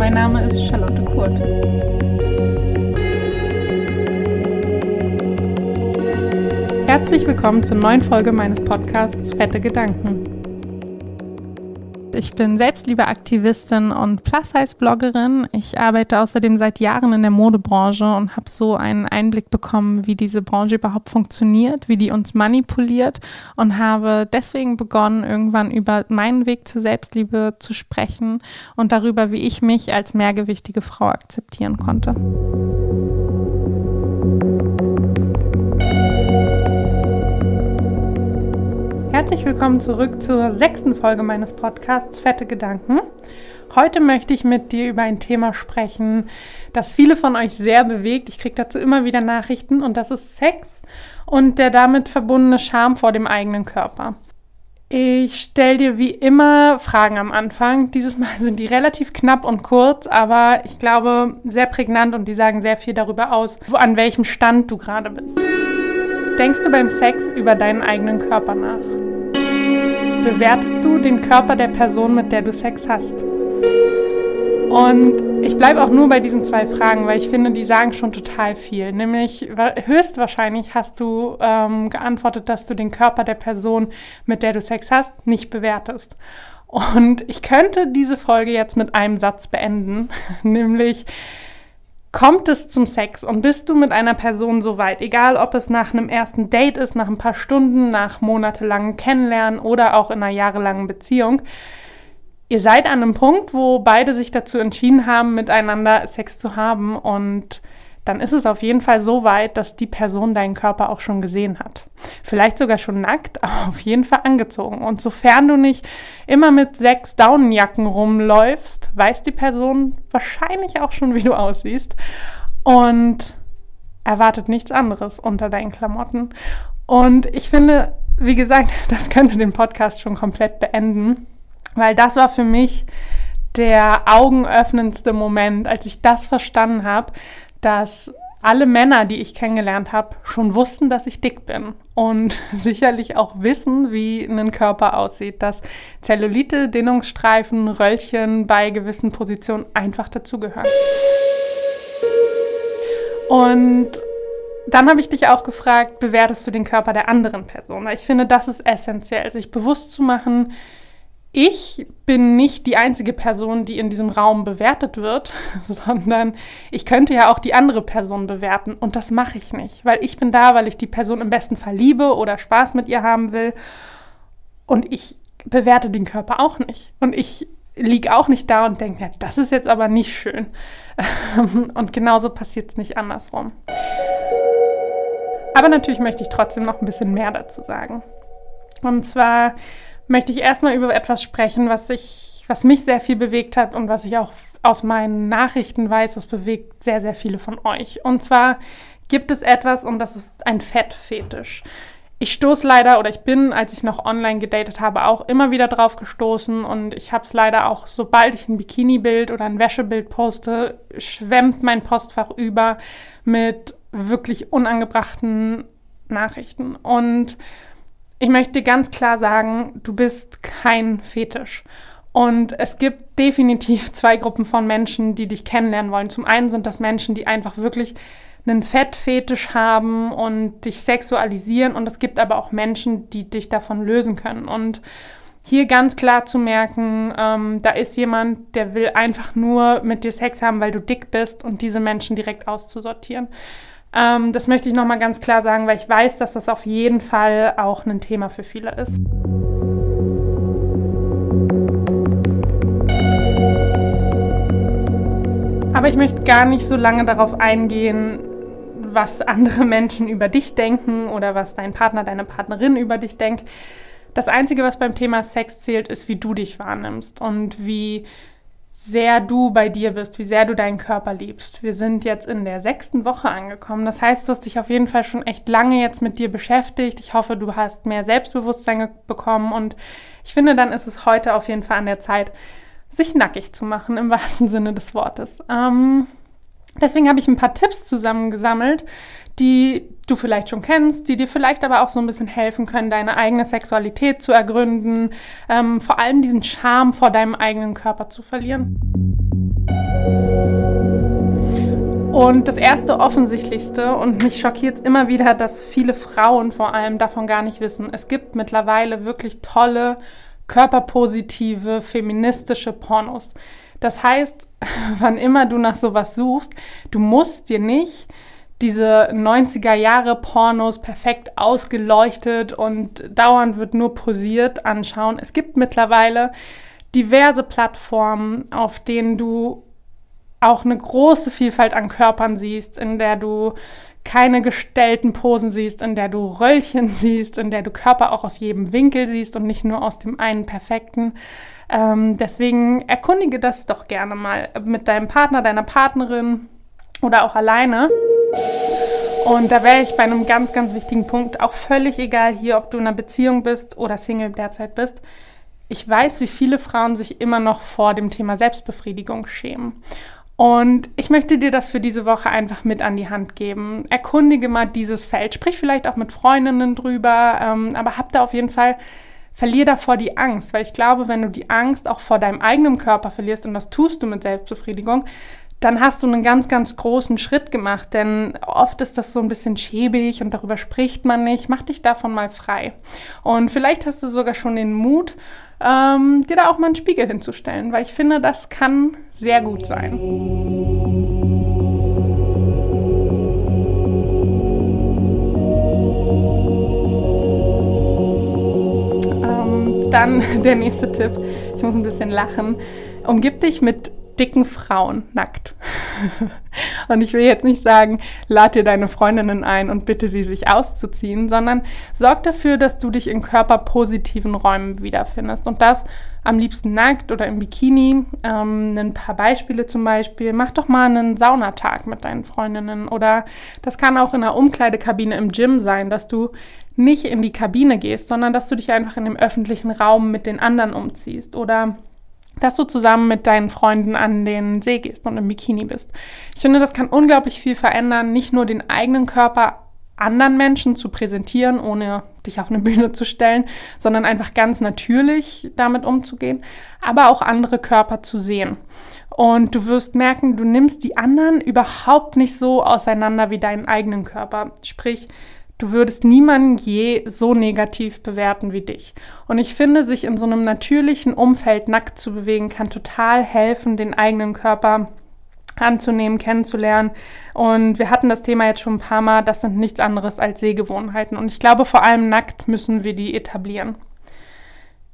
mein Name ist Charlotte Kurt. Herzlich willkommen zur neuen Folge meines Podcasts Fette Gedanken. Ich bin Selbstliebeaktivistin und Plus-Size-Bloggerin. Ich arbeite außerdem seit Jahren in der Modebranche und habe so einen Einblick bekommen, wie diese Branche überhaupt funktioniert, wie die uns manipuliert und habe deswegen begonnen, irgendwann über meinen Weg zur Selbstliebe zu sprechen und darüber, wie ich mich als mehrgewichtige Frau akzeptieren konnte. Herzlich willkommen zurück zur sechsten Folge meines Podcasts Fette Gedanken. Heute möchte ich mit dir über ein Thema sprechen, das viele von euch sehr bewegt. Ich kriege dazu immer wieder Nachrichten und das ist Sex und der damit verbundene Scham vor dem eigenen Körper. Ich stelle dir wie immer Fragen am Anfang. Dieses Mal sind die relativ knapp und kurz, aber ich glaube sehr prägnant und die sagen sehr viel darüber aus, an welchem Stand du gerade bist. Denkst du beim Sex über deinen eigenen Körper nach? Bewertest du den Körper der Person, mit der du Sex hast? Und ich bleibe auch nur bei diesen zwei Fragen, weil ich finde, die sagen schon total viel. Nämlich höchstwahrscheinlich hast du ähm, geantwortet, dass du den Körper der Person, mit der du Sex hast, nicht bewertest. Und ich könnte diese Folge jetzt mit einem Satz beenden, nämlich kommt es zum Sex und bist du mit einer Person so weit, egal ob es nach einem ersten Date ist, nach ein paar Stunden, nach monatelangem Kennenlernen oder auch in einer jahrelangen Beziehung, ihr seid an einem Punkt, wo beide sich dazu entschieden haben, miteinander Sex zu haben und dann ist es auf jeden Fall so weit, dass die Person deinen Körper auch schon gesehen hat. Vielleicht sogar schon nackt, aber auf jeden Fall angezogen. Und sofern du nicht immer mit sechs Daunenjacken rumläufst, weiß die Person wahrscheinlich auch schon, wie du aussiehst und erwartet nichts anderes unter deinen Klamotten. Und ich finde, wie gesagt, das könnte den Podcast schon komplett beenden, weil das war für mich der augenöffnendste Moment, als ich das verstanden habe, dass alle Männer, die ich kennengelernt habe, schon wussten, dass ich dick bin und sicherlich auch wissen, wie ein Körper aussieht, dass Zellulite, Dehnungsstreifen, Röllchen bei gewissen Positionen einfach dazugehören. Und dann habe ich dich auch gefragt, bewertest du den Körper der anderen Person? Ich finde, das ist essentiell, sich bewusst zu machen, ich bin nicht die einzige Person, die in diesem Raum bewertet wird, sondern ich könnte ja auch die andere Person bewerten und das mache ich nicht, weil ich bin da, weil ich die Person im besten Fall liebe oder Spaß mit ihr haben will und ich bewerte den Körper auch nicht und ich liege auch nicht da und denke, ja, das ist jetzt aber nicht schön und genauso passiert es nicht andersrum. Aber natürlich möchte ich trotzdem noch ein bisschen mehr dazu sagen. Und zwar möchte ich erstmal über etwas sprechen, was ich, was mich sehr viel bewegt hat und was ich auch aus meinen Nachrichten weiß, das bewegt sehr, sehr viele von euch. Und zwar gibt es etwas und das ist ein Fettfetisch. Ich stoße leider oder ich bin, als ich noch online gedatet habe, auch immer wieder drauf gestoßen und ich habe es leider auch, sobald ich ein Bikini-Bild oder ein Wäschebild poste, schwemmt mein Postfach über mit wirklich unangebrachten Nachrichten. Und ich möchte ganz klar sagen, du bist kein Fetisch. Und es gibt definitiv zwei Gruppen von Menschen, die dich kennenlernen wollen. Zum einen sind das Menschen, die einfach wirklich einen Fettfetisch haben und dich sexualisieren. Und es gibt aber auch Menschen, die dich davon lösen können. Und hier ganz klar zu merken, ähm, da ist jemand, der will einfach nur mit dir Sex haben, weil du dick bist und diese Menschen direkt auszusortieren. Ähm, das möchte ich nochmal ganz klar sagen, weil ich weiß, dass das auf jeden Fall auch ein Thema für viele ist. Aber ich möchte gar nicht so lange darauf eingehen, was andere Menschen über dich denken oder was dein Partner, deine Partnerin über dich denkt. Das Einzige, was beim Thema Sex zählt, ist, wie du dich wahrnimmst und wie sehr du bei dir bist, wie sehr du deinen Körper liebst. Wir sind jetzt in der sechsten Woche angekommen. Das heißt, du hast dich auf jeden Fall schon echt lange jetzt mit dir beschäftigt. Ich hoffe, du hast mehr Selbstbewusstsein bekommen und ich finde, dann ist es heute auf jeden Fall an der Zeit, sich nackig zu machen, im wahrsten Sinne des Wortes. Ähm, deswegen habe ich ein paar Tipps zusammengesammelt, die du vielleicht schon kennst, die dir vielleicht aber auch so ein bisschen helfen können, deine eigene Sexualität zu ergründen, ähm, vor allem diesen Charme vor deinem eigenen Körper zu verlieren. Und das erste offensichtlichste, und mich schockiert immer wieder, dass viele Frauen vor allem davon gar nicht wissen. Es gibt mittlerweile wirklich tolle, körperpositive, feministische Pornos. Das heißt, wann immer du nach sowas suchst, du musst dir nicht diese 90er Jahre Pornos perfekt ausgeleuchtet und dauernd wird nur posiert anschauen. Es gibt mittlerweile diverse Plattformen, auf denen du auch eine große Vielfalt an Körpern siehst, in der du keine gestellten Posen siehst, in der du Röllchen siehst, in der du Körper auch aus jedem Winkel siehst und nicht nur aus dem einen perfekten. Ähm, deswegen erkundige das doch gerne mal mit deinem Partner, deiner Partnerin oder auch alleine. Und da wäre ich bei einem ganz, ganz wichtigen Punkt, auch völlig egal hier, ob du in einer Beziehung bist oder Single derzeit bist. Ich weiß, wie viele Frauen sich immer noch vor dem Thema Selbstbefriedigung schämen. Und ich möchte dir das für diese Woche einfach mit an die Hand geben. Erkundige mal dieses Feld, sprich vielleicht auch mit Freundinnen drüber, ähm, aber hab da auf jeden Fall, verlier davor die Angst, weil ich glaube, wenn du die Angst auch vor deinem eigenen Körper verlierst, und das tust du mit Selbstbefriedigung, dann hast du einen ganz, ganz großen Schritt gemacht, denn oft ist das so ein bisschen schäbig und darüber spricht man nicht. Mach dich davon mal frei. Und vielleicht hast du sogar schon den Mut, ähm, dir da auch mal einen Spiegel hinzustellen, weil ich finde, das kann sehr gut sein. Ähm, dann der nächste Tipp. Ich muss ein bisschen lachen. Umgib dich mit dicken Frauen nackt. und ich will jetzt nicht sagen, lad dir deine Freundinnen ein und bitte sie, sich auszuziehen, sondern sorg dafür, dass du dich in körperpositiven Räumen wiederfindest. Und das am liebsten nackt oder im Bikini. Ähm, ein paar Beispiele zum Beispiel. Mach doch mal einen Saunatag mit deinen Freundinnen. Oder das kann auch in einer Umkleidekabine im Gym sein, dass du nicht in die Kabine gehst, sondern dass du dich einfach in dem öffentlichen Raum mit den anderen umziehst. Oder dass du zusammen mit deinen Freunden an den See gehst und im Bikini bist. Ich finde, das kann unglaublich viel verändern, nicht nur den eigenen Körper anderen Menschen zu präsentieren, ohne dich auf eine Bühne zu stellen, sondern einfach ganz natürlich damit umzugehen, aber auch andere Körper zu sehen. Und du wirst merken, du nimmst die anderen überhaupt nicht so auseinander wie deinen eigenen Körper. Sprich, du würdest niemanden je so negativ bewerten wie dich. Und ich finde, sich in so einem natürlichen Umfeld nackt zu bewegen, kann total helfen, den eigenen Körper anzunehmen, kennenzulernen. Und wir hatten das Thema jetzt schon ein paar Mal, das sind nichts anderes als Sehgewohnheiten. Und ich glaube, vor allem nackt müssen wir die etablieren.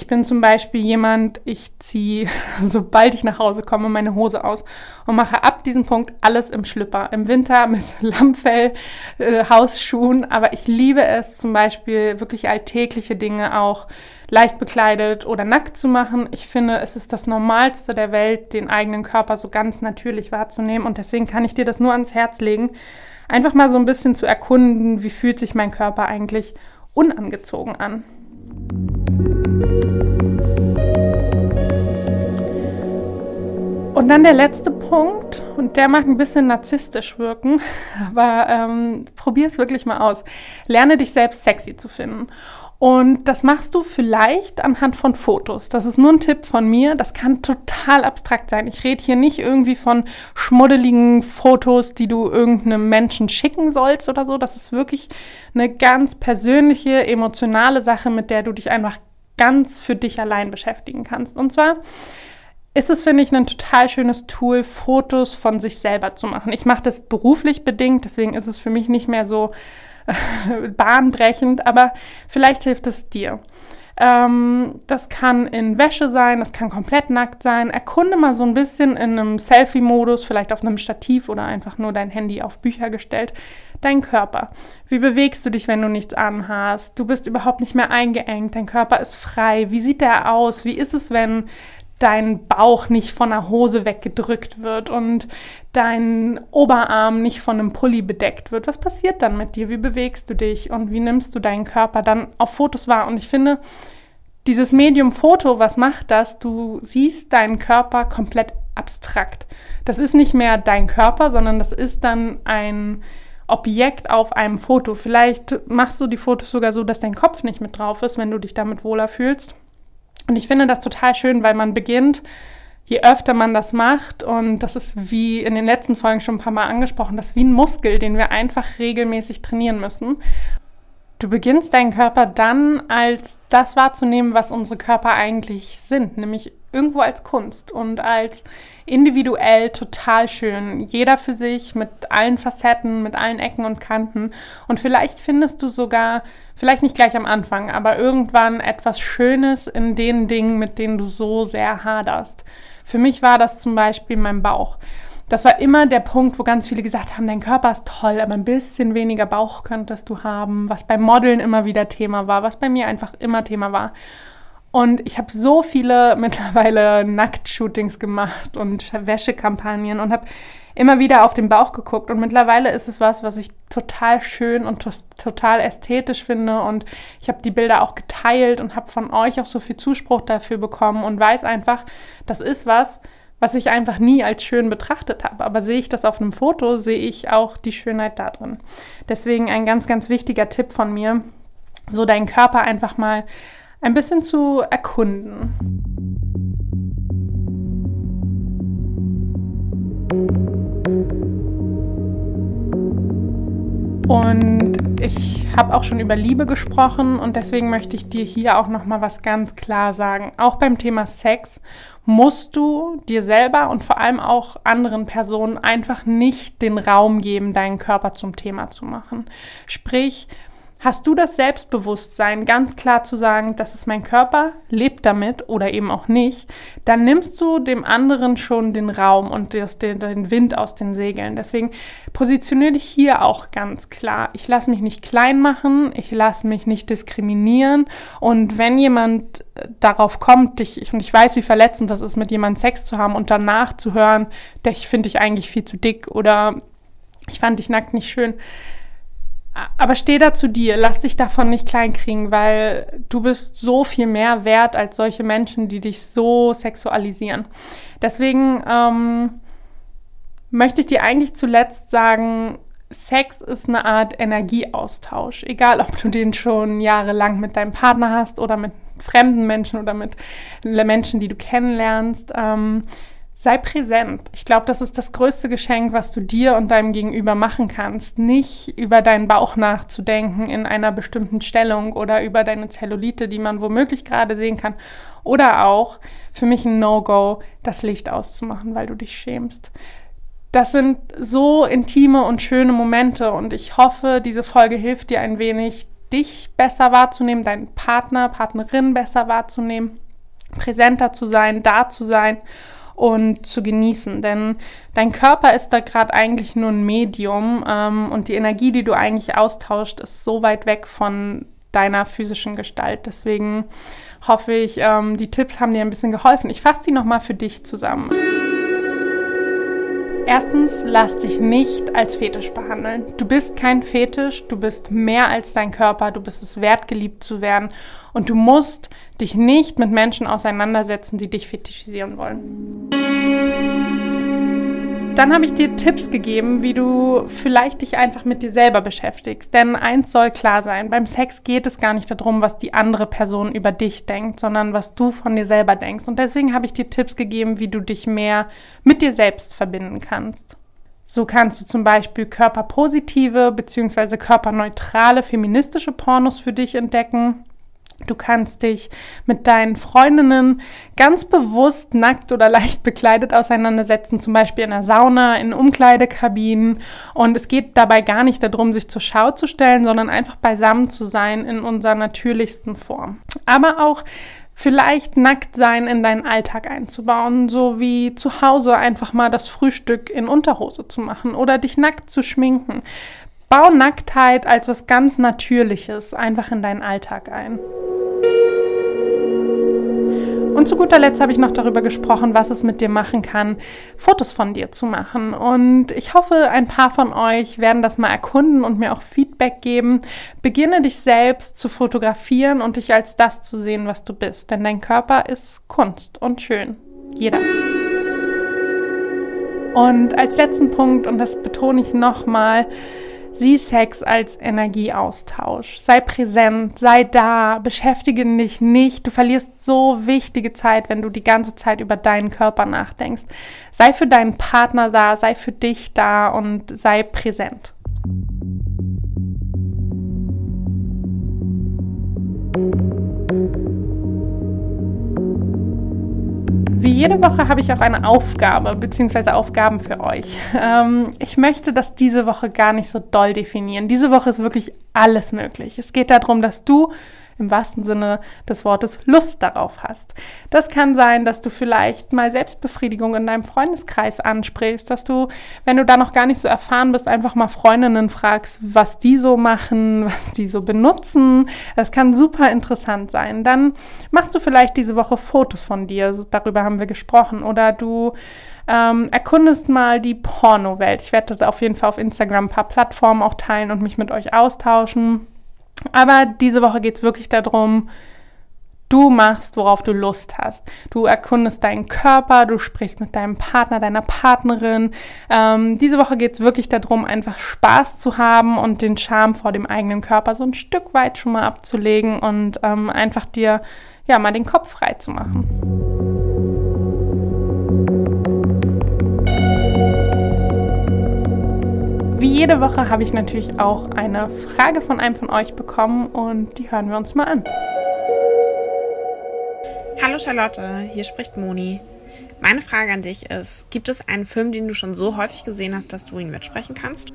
Ich bin zum Beispiel jemand, ich ziehe, sobald ich nach Hause komme, meine Hose aus und mache ab diesem Punkt alles im Schlüpper. Im Winter mit Lammfell, äh, Hausschuhen, aber ich liebe es zum Beispiel wirklich alltägliche Dinge auch leicht bekleidet oder nackt zu machen. Ich finde, es ist das Normalste der Welt, den eigenen Körper so ganz natürlich wahrzunehmen und deswegen kann ich dir das nur ans Herz legen, einfach mal so ein bisschen zu erkunden, wie fühlt sich mein Körper eigentlich unangezogen an. Und dann der letzte Punkt, und der mag ein bisschen narzisstisch wirken, aber ähm, probier es wirklich mal aus. Lerne dich selbst sexy zu finden. Und das machst du vielleicht anhand von Fotos. Das ist nur ein Tipp von mir. Das kann total abstrakt sein. Ich rede hier nicht irgendwie von schmuddeligen Fotos, die du irgendeinem Menschen schicken sollst oder so. Das ist wirklich eine ganz persönliche, emotionale Sache, mit der du dich einfach ganz für dich allein beschäftigen kannst. Und zwar ist es, finde ich, ein total schönes Tool, Fotos von sich selber zu machen. Ich mache das beruflich bedingt, deswegen ist es für mich nicht mehr so äh, bahnbrechend, aber vielleicht hilft es dir. Ähm, das kann in Wäsche sein, das kann komplett nackt sein. Erkunde mal so ein bisschen in einem Selfie-Modus, vielleicht auf einem Stativ oder einfach nur dein Handy auf Bücher gestellt, deinen Körper. Wie bewegst du dich, wenn du nichts anhast? Du bist überhaupt nicht mehr eingeengt, dein Körper ist frei. Wie sieht der aus? Wie ist es, wenn dein Bauch nicht von der Hose weggedrückt wird und dein Oberarm nicht von einem Pulli bedeckt wird. Was passiert dann mit dir? Wie bewegst du dich und wie nimmst du deinen Körper dann auf Fotos wahr? Und ich finde, dieses Medium Foto, was macht das? Du siehst deinen Körper komplett abstrakt. Das ist nicht mehr dein Körper, sondern das ist dann ein Objekt auf einem Foto. Vielleicht machst du die Fotos sogar so, dass dein Kopf nicht mit drauf ist, wenn du dich damit wohler fühlst. Und ich finde das total schön, weil man beginnt, je öfter man das macht, und das ist wie in den letzten Folgen schon ein paar Mal angesprochen, das ist wie ein Muskel, den wir einfach regelmäßig trainieren müssen. Du beginnst deinen Körper dann als das wahrzunehmen, was unsere Körper eigentlich sind, nämlich irgendwo als Kunst und als individuell total schön. Jeder für sich mit allen Facetten, mit allen Ecken und Kanten. Und vielleicht findest du sogar, vielleicht nicht gleich am Anfang, aber irgendwann etwas Schönes in den Dingen, mit denen du so sehr haderst. Für mich war das zum Beispiel mein Bauch. Das war immer der Punkt, wo ganz viele gesagt haben, dein Körper ist toll, aber ein bisschen weniger Bauch könntest du haben, was beim Modeln immer wieder Thema war, was bei mir einfach immer Thema war. Und ich habe so viele mittlerweile Nacktshootings gemacht und Wäschekampagnen und habe immer wieder auf den Bauch geguckt. Und mittlerweile ist es was, was ich total schön und total ästhetisch finde. Und ich habe die Bilder auch geteilt und habe von euch auch so viel Zuspruch dafür bekommen und weiß einfach, das ist was, was ich einfach nie als schön betrachtet habe. Aber sehe ich das auf einem Foto, sehe ich auch die Schönheit da drin. Deswegen ein ganz, ganz wichtiger Tipp von mir, so deinen Körper einfach mal ein bisschen zu erkunden. Und ich habe auch schon über Liebe gesprochen und deswegen möchte ich dir hier auch noch mal was ganz klar sagen. Auch beim Thema Sex musst du dir selber und vor allem auch anderen Personen einfach nicht den Raum geben, deinen Körper zum Thema zu machen. Sprich, Hast du das Selbstbewusstsein, ganz klar zu sagen, das ist mein Körper, lebt damit oder eben auch nicht, dann nimmst du dem anderen schon den Raum und das, den, den Wind aus den Segeln. Deswegen positioniere dich hier auch ganz klar. Ich lasse mich nicht klein machen, ich lasse mich nicht diskriminieren und wenn jemand äh, darauf kommt, dich, und ich weiß, wie verletzend das ist, mit jemandem Sex zu haben und danach zu hören, ich finde dich eigentlich viel zu dick oder ich fand dich nackt nicht schön, aber steh da zu dir, lass dich davon nicht kleinkriegen, weil du bist so viel mehr wert als solche Menschen, die dich so sexualisieren. Deswegen ähm, möchte ich dir eigentlich zuletzt sagen, Sex ist eine Art Energieaustausch. Egal, ob du den schon jahrelang mit deinem Partner hast oder mit fremden Menschen oder mit Menschen, die du kennenlernst. Ähm, Sei präsent. Ich glaube, das ist das größte Geschenk, was du dir und deinem Gegenüber machen kannst. Nicht über deinen Bauch nachzudenken in einer bestimmten Stellung oder über deine Zellulite, die man womöglich gerade sehen kann. Oder auch für mich ein No-Go, das Licht auszumachen, weil du dich schämst. Das sind so intime und schöne Momente und ich hoffe, diese Folge hilft dir ein wenig, dich besser wahrzunehmen, deinen Partner, Partnerin besser wahrzunehmen, präsenter zu sein, da zu sein und zu genießen. Denn dein Körper ist da gerade eigentlich nur ein Medium ähm, und die Energie, die du eigentlich austauscht, ist so weit weg von deiner physischen Gestalt. Deswegen hoffe ich, ähm, die Tipps haben dir ein bisschen geholfen. Ich fasse die nochmal für dich zusammen. Erstens, lass dich nicht als Fetisch behandeln. Du bist kein Fetisch, du bist mehr als dein Körper, du bist es wert, geliebt zu werden und du musst dich nicht mit Menschen auseinandersetzen, die dich fetischisieren wollen. Dann habe ich dir Tipps gegeben, wie du vielleicht dich einfach mit dir selber beschäftigst. Denn eins soll klar sein, beim Sex geht es gar nicht darum, was die andere Person über dich denkt, sondern was du von dir selber denkst. Und deswegen habe ich dir Tipps gegeben, wie du dich mehr mit dir selbst verbinden kannst. So kannst du zum Beispiel körperpositive bzw. körperneutrale feministische Pornos für dich entdecken. Du kannst dich mit deinen Freundinnen ganz bewusst nackt oder leicht bekleidet auseinandersetzen, zum Beispiel in der Sauna, in Umkleidekabinen. Und es geht dabei gar nicht darum, sich zur Schau zu stellen, sondern einfach beisammen zu sein in unserer natürlichsten Form. Aber auch vielleicht nackt sein in deinen Alltag einzubauen, so wie zu Hause einfach mal das Frühstück in Unterhose zu machen oder dich nackt zu schminken. Bau Nacktheit als was ganz Natürliches einfach in deinen Alltag ein. Und zu guter Letzt habe ich noch darüber gesprochen, was es mit dir machen kann, Fotos von dir zu machen. Und ich hoffe, ein paar von euch werden das mal erkunden und mir auch Feedback geben. Beginne dich selbst zu fotografieren und dich als das zu sehen, was du bist. Denn dein Körper ist Kunst und schön. Jeder. Und als letzten Punkt, und das betone ich nochmal, Sieh Sex als Energieaustausch. Sei präsent, sei da, beschäftige dich nicht. Du verlierst so wichtige Zeit, wenn du die ganze Zeit über deinen Körper nachdenkst. Sei für deinen Partner da, sei für dich da und sei präsent. Wie jede Woche habe ich auch eine Aufgabe bzw. Aufgaben für euch. Ähm, ich möchte das diese Woche gar nicht so doll definieren. Diese Woche ist wirklich alles möglich. Es geht darum, dass du im wahrsten Sinne des Wortes Lust darauf hast. Das kann sein, dass du vielleicht mal Selbstbefriedigung in deinem Freundeskreis ansprichst, dass du, wenn du da noch gar nicht so erfahren bist, einfach mal Freundinnen fragst, was die so machen, was die so benutzen. Das kann super interessant sein. Dann machst du vielleicht diese Woche Fotos von dir, darüber haben wir gesprochen, oder du ähm, erkundest mal die Porno-Welt. Ich werde auf jeden Fall auf Instagram ein paar Plattformen auch teilen und mich mit euch austauschen. Aber diese Woche geht es wirklich darum, du machst, worauf du Lust hast. Du erkundest deinen Körper, du sprichst mit deinem Partner, deiner Partnerin. Ähm, diese Woche geht es wirklich darum, einfach Spaß zu haben und den Charme vor dem eigenen Körper so ein Stück weit schon mal abzulegen und ähm, einfach dir ja mal den Kopf frei zu machen. Wie jede Woche habe ich natürlich auch eine Frage von einem von euch bekommen und die hören wir uns mal an. Hallo Charlotte, hier spricht Moni. Meine Frage an dich ist, gibt es einen Film, den du schon so häufig gesehen hast, dass du ihn mitsprechen kannst?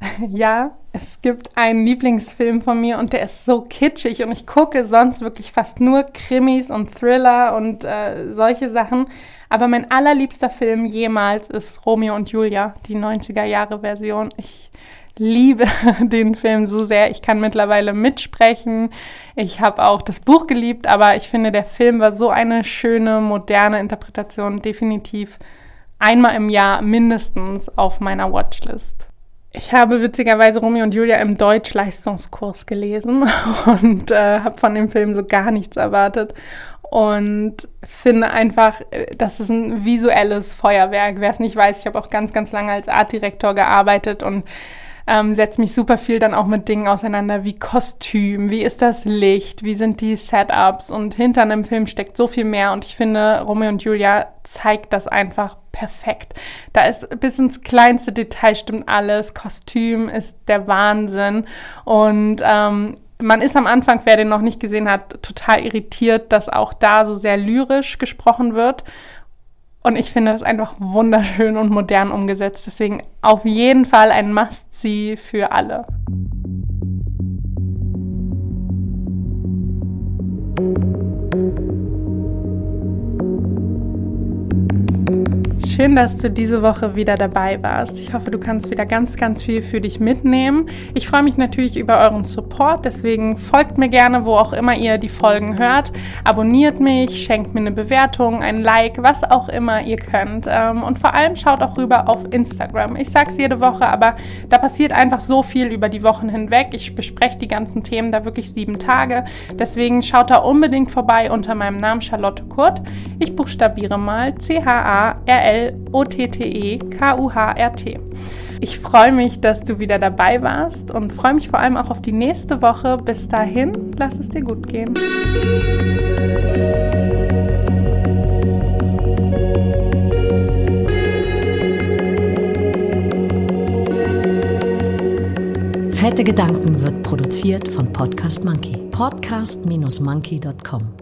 Ja, es gibt einen Lieblingsfilm von mir und der ist so kitschig und ich gucke sonst wirklich fast nur Krimis und Thriller und äh, solche Sachen. Aber mein allerliebster Film jemals ist Romeo und Julia, die 90er Jahre Version. Ich liebe den Film so sehr. Ich kann mittlerweile mitsprechen. Ich habe auch das Buch geliebt, aber ich finde, der Film war so eine schöne, moderne Interpretation. Definitiv einmal im Jahr mindestens auf meiner Watchlist. Ich habe witzigerweise Romeo und Julia im Deutschleistungskurs gelesen und äh, habe von dem Film so gar nichts erwartet und finde einfach, äh, das ist ein visuelles Feuerwerk. Wer es nicht weiß, ich habe auch ganz, ganz lange als Artdirektor gearbeitet und ähm, setze mich super viel dann auch mit Dingen auseinander wie Kostüm, wie ist das Licht, wie sind die Setups und hinter einem Film steckt so viel mehr und ich finde, Romeo und Julia zeigt das einfach perfekt. Da ist bis ins kleinste Detail stimmt alles, Kostüm ist der Wahnsinn und ähm, man ist am Anfang, wer den noch nicht gesehen hat, total irritiert, dass auch da so sehr lyrisch gesprochen wird. Und ich finde das einfach wunderschön und modern umgesetzt. Deswegen auf jeden Fall ein Must-See für alle. Schön, dass du diese Woche wieder dabei warst. Ich hoffe, du kannst wieder ganz, ganz viel für dich mitnehmen. Ich freue mich natürlich über euren Support, deswegen folgt mir gerne, wo auch immer ihr die Folgen hört. Abonniert mich, schenkt mir eine Bewertung, ein Like, was auch immer ihr könnt. Ähm, und vor allem schaut auch rüber auf Instagram. Ich sage es jede Woche, aber da passiert einfach so viel über die Wochen hinweg. Ich bespreche die ganzen Themen da wirklich sieben Tage. Deswegen schaut da unbedingt vorbei unter meinem Namen Charlotte Kurt. Ich buchstabiere mal C-H-A-R-L O-T-T-E-K-U-H-R-T. Ich freue mich, dass du wieder dabei warst und freue mich vor allem auch auf die nächste Woche. Bis dahin, lass es dir gut gehen. Fette Gedanken wird produziert von Podcast Monkey. Podcast-monkey.com